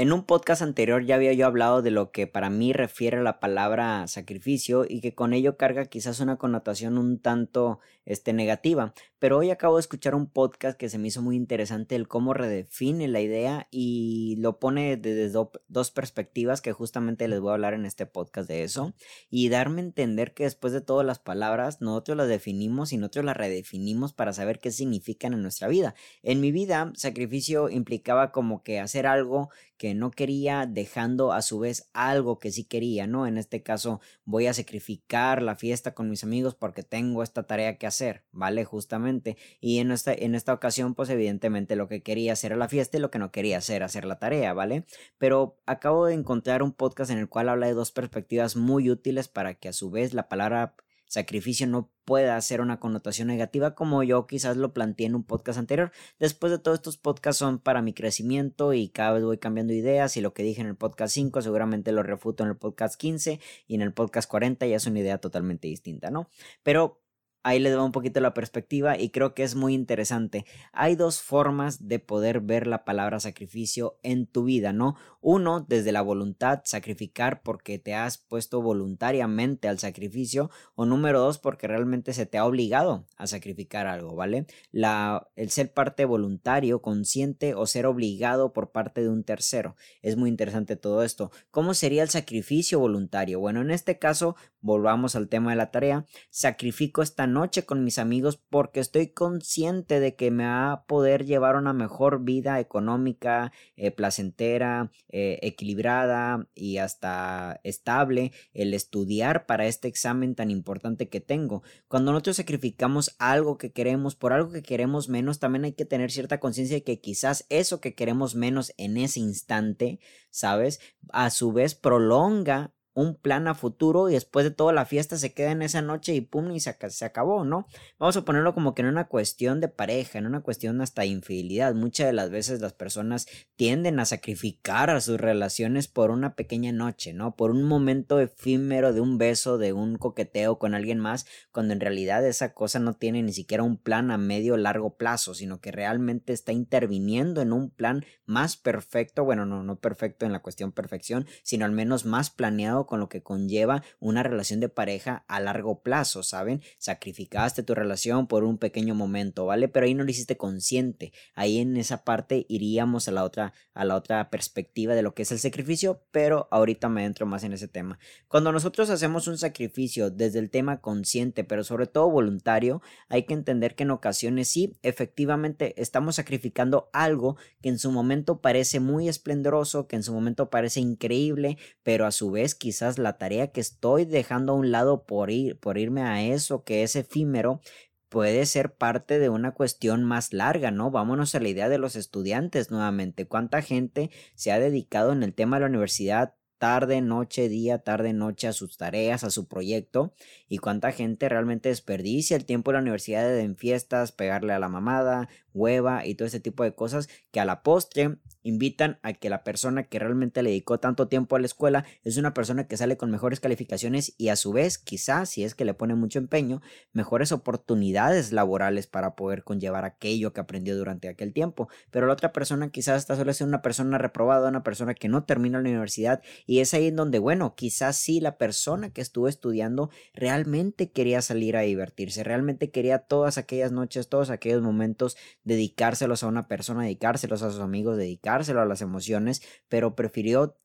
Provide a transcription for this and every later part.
En un podcast anterior ya había yo hablado de lo que para mí refiere la palabra sacrificio y que con ello carga quizás una connotación un tanto este, negativa, pero hoy acabo de escuchar un podcast que se me hizo muy interesante el cómo redefine la idea y lo pone desde dos perspectivas que justamente les voy a hablar en este podcast de eso y darme a entender que después de todas las palabras nosotros las definimos y nosotros las redefinimos para saber qué significan en nuestra vida. En mi vida sacrificio implicaba como que hacer algo que no quería, dejando a su vez algo que sí quería, ¿no? En este caso, voy a sacrificar la fiesta con mis amigos porque tengo esta tarea que hacer, ¿vale? Justamente. Y en esta, en esta ocasión, pues evidentemente lo que quería hacer era la fiesta y lo que no quería hacer, hacer la tarea, ¿vale? Pero acabo de encontrar un podcast en el cual habla de dos perspectivas muy útiles para que a su vez la palabra sacrificio no pueda ser una connotación negativa como yo quizás lo planteé en un podcast anterior. Después de todos estos podcasts son para mi crecimiento y cada vez voy cambiando ideas y lo que dije en el podcast 5 seguramente lo refuto en el podcast 15 y en el podcast 40 ya es una idea totalmente distinta, ¿no? Pero ahí les da un poquito la perspectiva y creo que es muy interesante. Hay dos formas de poder ver la palabra sacrificio en tu vida, ¿no? Uno, desde la voluntad, sacrificar porque te has puesto voluntariamente al sacrificio. O número dos, porque realmente se te ha obligado a sacrificar algo, ¿vale? La, el ser parte voluntario, consciente o ser obligado por parte de un tercero. Es muy interesante todo esto. ¿Cómo sería el sacrificio voluntario? Bueno, en este caso, volvamos al tema de la tarea. Sacrifico esta noche con mis amigos porque estoy consciente de que me va a poder llevar una mejor vida económica, eh, placentera, eh, equilibrada y hasta estable el estudiar para este examen tan importante que tengo. Cuando nosotros sacrificamos algo que queremos por algo que queremos menos, también hay que tener cierta conciencia de que quizás eso que queremos menos en ese instante, ¿sabes? A su vez prolonga un plan a futuro y después de toda la fiesta se queda en esa noche y pum y se, se, acabó, ¿no? Vamos a ponerlo como que en una cuestión de pareja, en una cuestión hasta infidelidad. Muchas de las veces las personas tienden a sacrificar a sus relaciones por una pequeña noche, ¿no? Por un momento efímero de un beso, de un coqueteo con alguien más, cuando en realidad esa cosa no tiene ni siquiera un plan a medio largo plazo, sino que realmente está interviniendo en un plan más perfecto, bueno, no, no perfecto en la cuestión perfección, sino al menos más planeado con lo que conlleva una relación de pareja a largo plazo, ¿saben? Sacrificaste tu relación por un pequeño momento, ¿vale? Pero ahí no lo hiciste consciente. Ahí en esa parte iríamos a la otra a la otra perspectiva de lo que es el sacrificio, pero ahorita me entro más en ese tema. Cuando nosotros hacemos un sacrificio desde el tema consciente, pero sobre todo voluntario, hay que entender que en ocasiones sí, efectivamente estamos sacrificando algo que en su momento parece muy esplendoroso, que en su momento parece increíble, pero a su vez quizás quizás la tarea que estoy dejando a un lado por ir, por irme a eso que es efímero, puede ser parte de una cuestión más larga, ¿no? Vámonos a la idea de los estudiantes nuevamente. ¿Cuánta gente se ha dedicado en el tema de la universidad tarde, noche, día, tarde, noche a sus tareas, a su proyecto y cuánta gente realmente desperdicia el tiempo en la universidad en fiestas, pegarle a la mamada, hueva y todo ese tipo de cosas que a la postre invitan a que la persona que realmente le dedicó tanto tiempo a la escuela es una persona que sale con mejores calificaciones y a su vez quizás si es que le pone mucho empeño mejores oportunidades laborales para poder conllevar aquello que aprendió durante aquel tiempo. Pero la otra persona quizás está solo siendo una persona reprobada una persona que no termina la universidad y es ahí en donde bueno quizás sí la persona que estuvo estudiando realmente quería salir a divertirse realmente quería todas aquellas noches todos aquellos momentos dedicárselos a una persona, dedicárselos a sus amigos, dedicárselo a las emociones, pero prefirió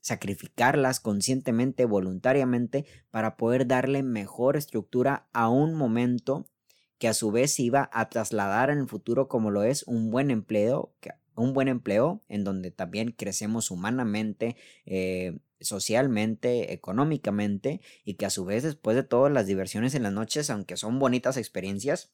sacrificarlas conscientemente, voluntariamente, para poder darle mejor estructura a un momento que a su vez iba a trasladar en el futuro como lo es un buen empleo, un buen empleo en donde también crecemos humanamente, eh, socialmente, económicamente y que a su vez después de todas las diversiones en las noches, aunque son bonitas experiencias,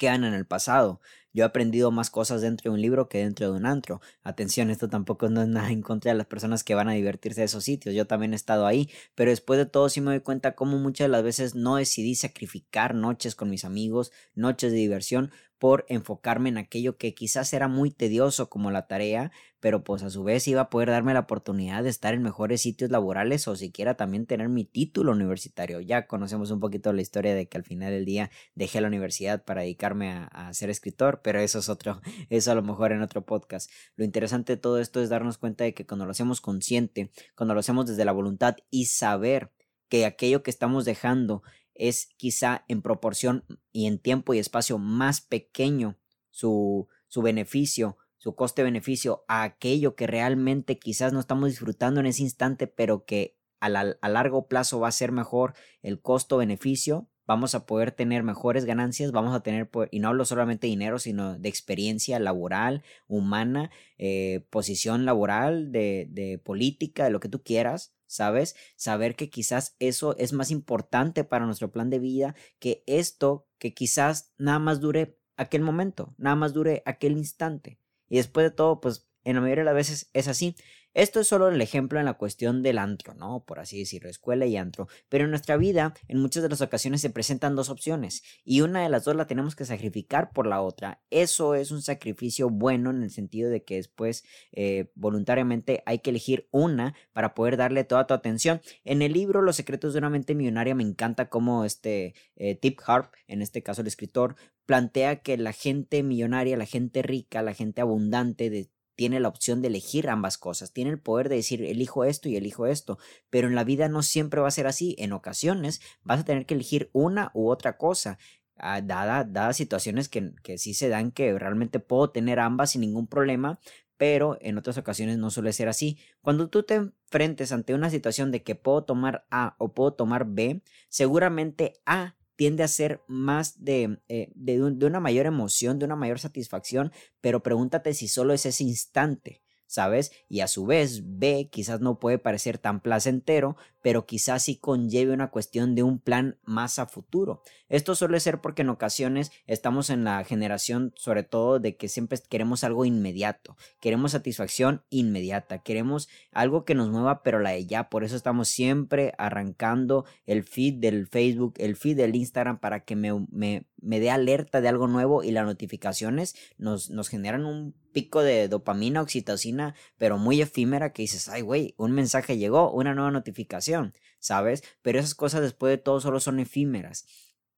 quedan en el pasado. Yo he aprendido más cosas dentro de un libro que dentro de un antro. Atención, esto tampoco no es nada en contra de las personas que van a divertirse de esos sitios. Yo también he estado ahí, pero después de todo sí me doy cuenta cómo muchas de las veces no decidí sacrificar noches con mis amigos, noches de diversión, por enfocarme en aquello que quizás era muy tedioso como la tarea, pero pues a su vez iba a poder darme la oportunidad de estar en mejores sitios laborales o siquiera también tener mi título universitario. Ya conocemos un poquito la historia de que al final del día dejé la universidad para dedicarme a, a ser escritor, pero eso es otro, eso a lo mejor en otro podcast. Lo interesante de todo esto es darnos cuenta de que cuando lo hacemos consciente, cuando lo hacemos desde la voluntad y saber que aquello que estamos dejando es quizá en proporción y en tiempo y espacio más pequeño su, su beneficio, su coste-beneficio a aquello que realmente quizás no estamos disfrutando en ese instante, pero que a, largo plazo va a ser mejor el costo-beneficio, vamos a poder tener mejores ganancias, vamos a tener, y no hablo solamente de dinero, sino de experiencia laboral, humana, eh, posición laboral, de, de política, de lo que tú quieras, ¿sabes? Saber que quizás eso es más importante para nuestro plan de vida que esto que quizás nada más dure aquel momento, nada más dure aquel instante. Y después de todo, pues en la mayoría de las veces es así. Esto es solo el ejemplo en la cuestión del antro, ¿no? Por así decirlo, escuela y antro. Pero en nuestra vida, en muchas de las ocasiones se presentan dos opciones y una de las dos la tenemos que sacrificar por la otra. Eso es un sacrificio bueno en el sentido de que después eh, voluntariamente hay que elegir una para poder darle toda tu atención. En el libro Los secretos de una mente millonaria me encanta cómo este eh, Tip Harp, en este caso el escritor, plantea que la gente millonaria, la gente rica, la gente abundante de tiene la opción de elegir ambas cosas, tiene el poder de decir elijo esto y elijo esto, pero en la vida no siempre va a ser así, en ocasiones vas a tener que elegir una u otra cosa. Ah, dada, dadas situaciones que, que sí se dan que realmente puedo tener ambas sin ningún problema, pero en otras ocasiones no suele ser así. Cuando tú te enfrentes ante una situación de que puedo tomar A o puedo tomar B, seguramente A tiende a ser más de, eh, de, una mayor emoción, de una mayor satisfacción, pero pregúntate si solo es ese instante. ¿Sabes? Y a su vez, B quizás no puede parecer tan placentero, pero quizás sí conlleve una cuestión de un plan más a futuro. Esto suele ser porque en ocasiones estamos en la generación, sobre todo, de que siempre queremos algo inmediato, queremos satisfacción inmediata, queremos algo que nos mueva, pero la de ya, por eso estamos siempre arrancando el feed del Facebook, el feed del Instagram para que me, me, me dé alerta de algo nuevo y las notificaciones nos, nos generan un pico de dopamina, oxitocina, pero muy efímera que dices, ay, güey, un mensaje llegó, una nueva notificación, ¿sabes? Pero esas cosas después de todo solo son efímeras.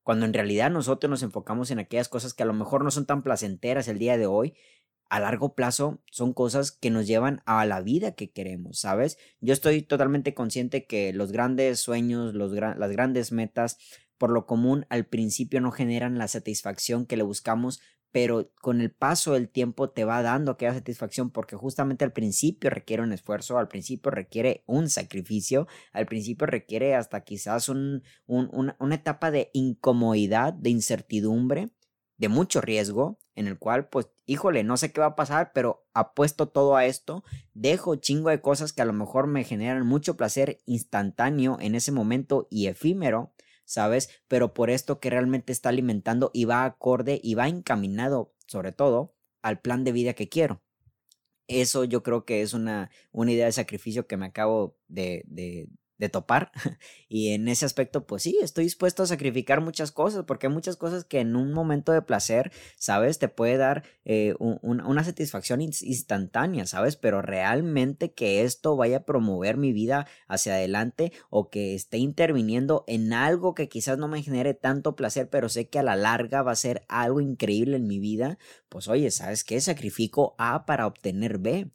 Cuando en realidad nosotros nos enfocamos en aquellas cosas que a lo mejor no son tan placenteras el día de hoy, a largo plazo son cosas que nos llevan a la vida que queremos, ¿sabes? Yo estoy totalmente consciente que los grandes sueños, los las grandes metas, por lo común al principio no generan la satisfacción que le buscamos, pero con el paso del tiempo te va dando aquella satisfacción porque justamente al principio requiere un esfuerzo, al principio requiere un sacrificio, al principio requiere hasta quizás un, una etapa de incomodidad, de incertidumbre, de mucho riesgo, en el cual pues, híjole, no sé qué va a pasar, pero apuesto todo a esto, dejo chingo de cosas que a lo mejor me generan mucho placer instantáneo en ese momento y efímero, ¿sabes? Pero por esto que realmente está alimentando y va acorde y va encaminado, sobre todo, al plan de vida que quiero. Eso yo creo que es una, una idea de sacrificio que me acabo de, de, de topar. Y en ese aspecto, pues sí, estoy dispuesto a sacrificar muchas cosas, porque hay muchas cosas que en un momento de placer, ¿sabes? Te puede dar eh, una satisfacción instantánea, ¿sabes? Pero realmente que esto vaya a promover mi vida hacia adelante o que esté interviniendo en algo que quizás no me genere tanto placer, pero sé que a la larga va a ser algo increíble en mi vida, pues oye, ¿sabes qué? Sacrifico A para obtener B.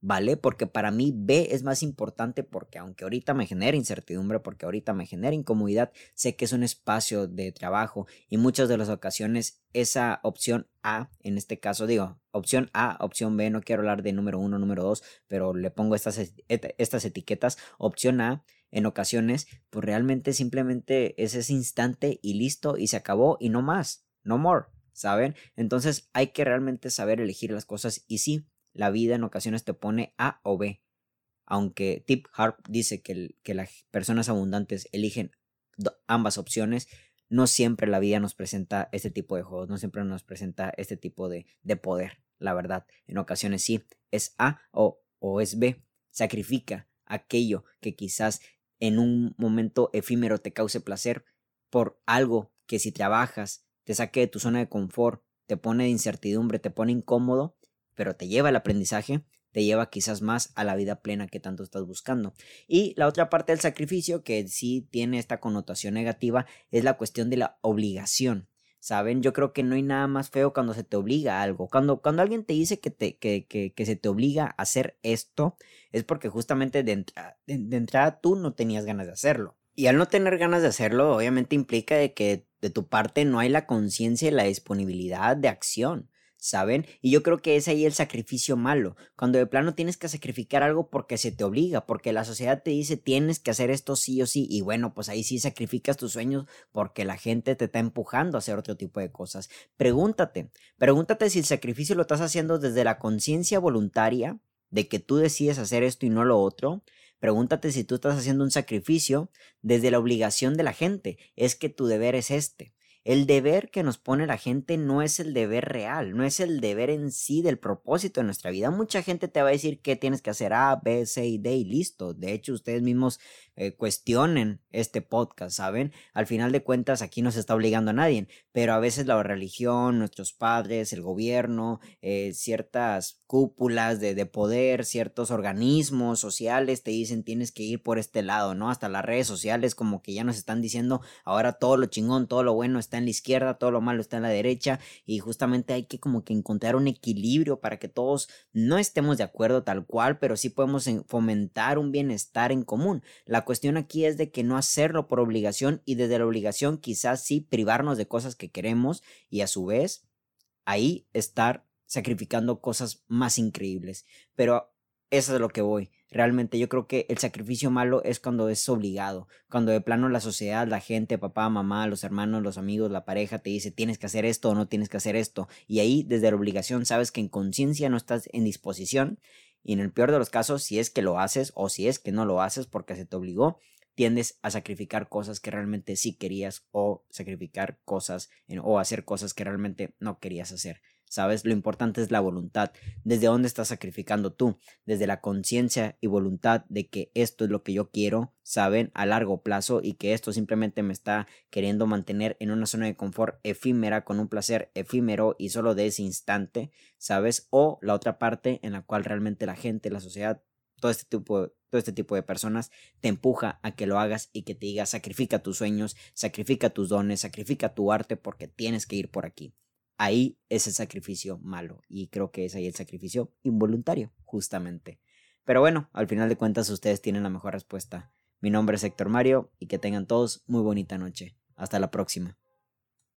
¿vale? Porque para mí B es más importante porque aunque ahorita me genera incertidumbre, porque ahorita me genera incomodidad, sé que es un espacio de trabajo y muchas de las ocasiones esa opción A, en este caso digo, opción A, opción B, no quiero hablar de número uno, número dos, pero le pongo estas, estas etiquetas, opción A, en ocasiones, pues realmente simplemente es ese instante y listo y se acabó y no más, no more, ¿saben? Entonces hay que realmente saber elegir las cosas y sí, la vida en ocasiones te pone A o B. Aunque Tip Harp dice que, que las personas abundantes eligen ambas opciones, no siempre la vida nos presenta este tipo de juegos, no siempre nos presenta este tipo de, de poder, la verdad. En ocasiones sí, es A o, o es B. Sacrifica aquello que quizás en un momento efímero te cause placer por algo que si trabajas te saque de tu zona de confort, te pone de incertidumbre, te pone incómodo, pero te lleva al aprendizaje, te lleva quizás más a la vida plena que tanto estás buscando. Y la otra parte del sacrificio, que sí tiene esta connotación negativa, es la cuestión de la obligación. ¿Saben? Yo creo que no hay nada más feo cuando se te obliga a algo. Cuando, cuando alguien te dice que, te, que, que, que se te obliga a hacer esto, es porque justamente de, de, entrada tú no tenías ganas de hacerlo. Y al no tener ganas de hacerlo, obviamente implica de que de tu parte no hay la conciencia y la disponibilidad de acción. ¿Saben? Y yo creo que es ahí el sacrificio malo, cuando de plano tienes que sacrificar algo porque se te obliga, porque la sociedad te dice tienes que hacer esto sí o sí, y bueno, pues ahí sí sacrificas tus sueños porque la gente te está empujando a hacer otro tipo de cosas. Pregúntate, pregúntate si el sacrificio lo estás haciendo desde la conciencia voluntaria de que tú decides hacer esto y no lo otro. Pregúntate si tú estás haciendo un sacrificio desde la obligación de la gente, es que tu deber es este. El deber que nos pone la gente no es el deber real, no es el deber en sí del propósito de nuestra vida. Mucha gente te va a decir que tienes que hacer A, B, C y D y listo. De hecho, ustedes mismos eh, cuestionen este podcast, ¿saben? Al final de cuentas, aquí no se está obligando a nadie, pero a veces la religión, nuestros padres, el gobierno, eh, ciertas cúpulas de, de, poder, ciertos organismos sociales te dicen tienes que ir por este lado, ¿no? Hasta las redes sociales como que ya nos están diciendo ahora todo lo chingón, todo lo bueno está en la izquierda, todo lo malo está en la derecha y justamente hay que como que encontrar un equilibrio para que todos no estemos de acuerdo tal cual, pero sí podemos fomentar un bienestar en común. La cuestión aquí es de que no hacerlo por obligación y desde la obligación quizás sí privarnos de cosas que queremos y a su vez ahí estar sacrificando cosas más increíbles. Pero eso es lo que voy. Realmente yo creo que el sacrificio malo es cuando es obligado, cuando de plano la sociedad, la gente, papá, mamá, los hermanos, los amigos, la pareja te dice tienes que hacer esto o no tienes que hacer esto. Y ahí desde la obligación sabes que en conciencia no estás en disposición y en el peor de los casos, si es que lo haces o si es que no lo haces porque se te obligó, tiendes a sacrificar cosas que realmente sí querías o sacrificar cosas o hacer cosas que realmente no querías hacer. ¿Sabes? Lo importante es la voluntad. ¿Desde dónde estás sacrificando tú? Desde la conciencia y voluntad de que esto es lo que yo quiero, ¿saben? A largo plazo y que esto simplemente me está queriendo mantener en una zona de confort efímera con un placer efímero y solo de ese instante, ¿sabes? O la otra parte en la cual realmente la gente, la sociedad, todo este tipo todo este tipo de personas te empuja a que lo hagas y que te diga sacrifica tus sueños, sacrifica tus dones, sacrifica tu arte porque tienes que ir por aquí ahí es el sacrificio malo y creo que es ahí el sacrificio involuntario, justamente. Pero bueno, al final de cuentas ustedes tienen la mejor respuesta. Mi nombre es Héctor Mario y que tengan todos muy bonita noche. Hasta la próxima.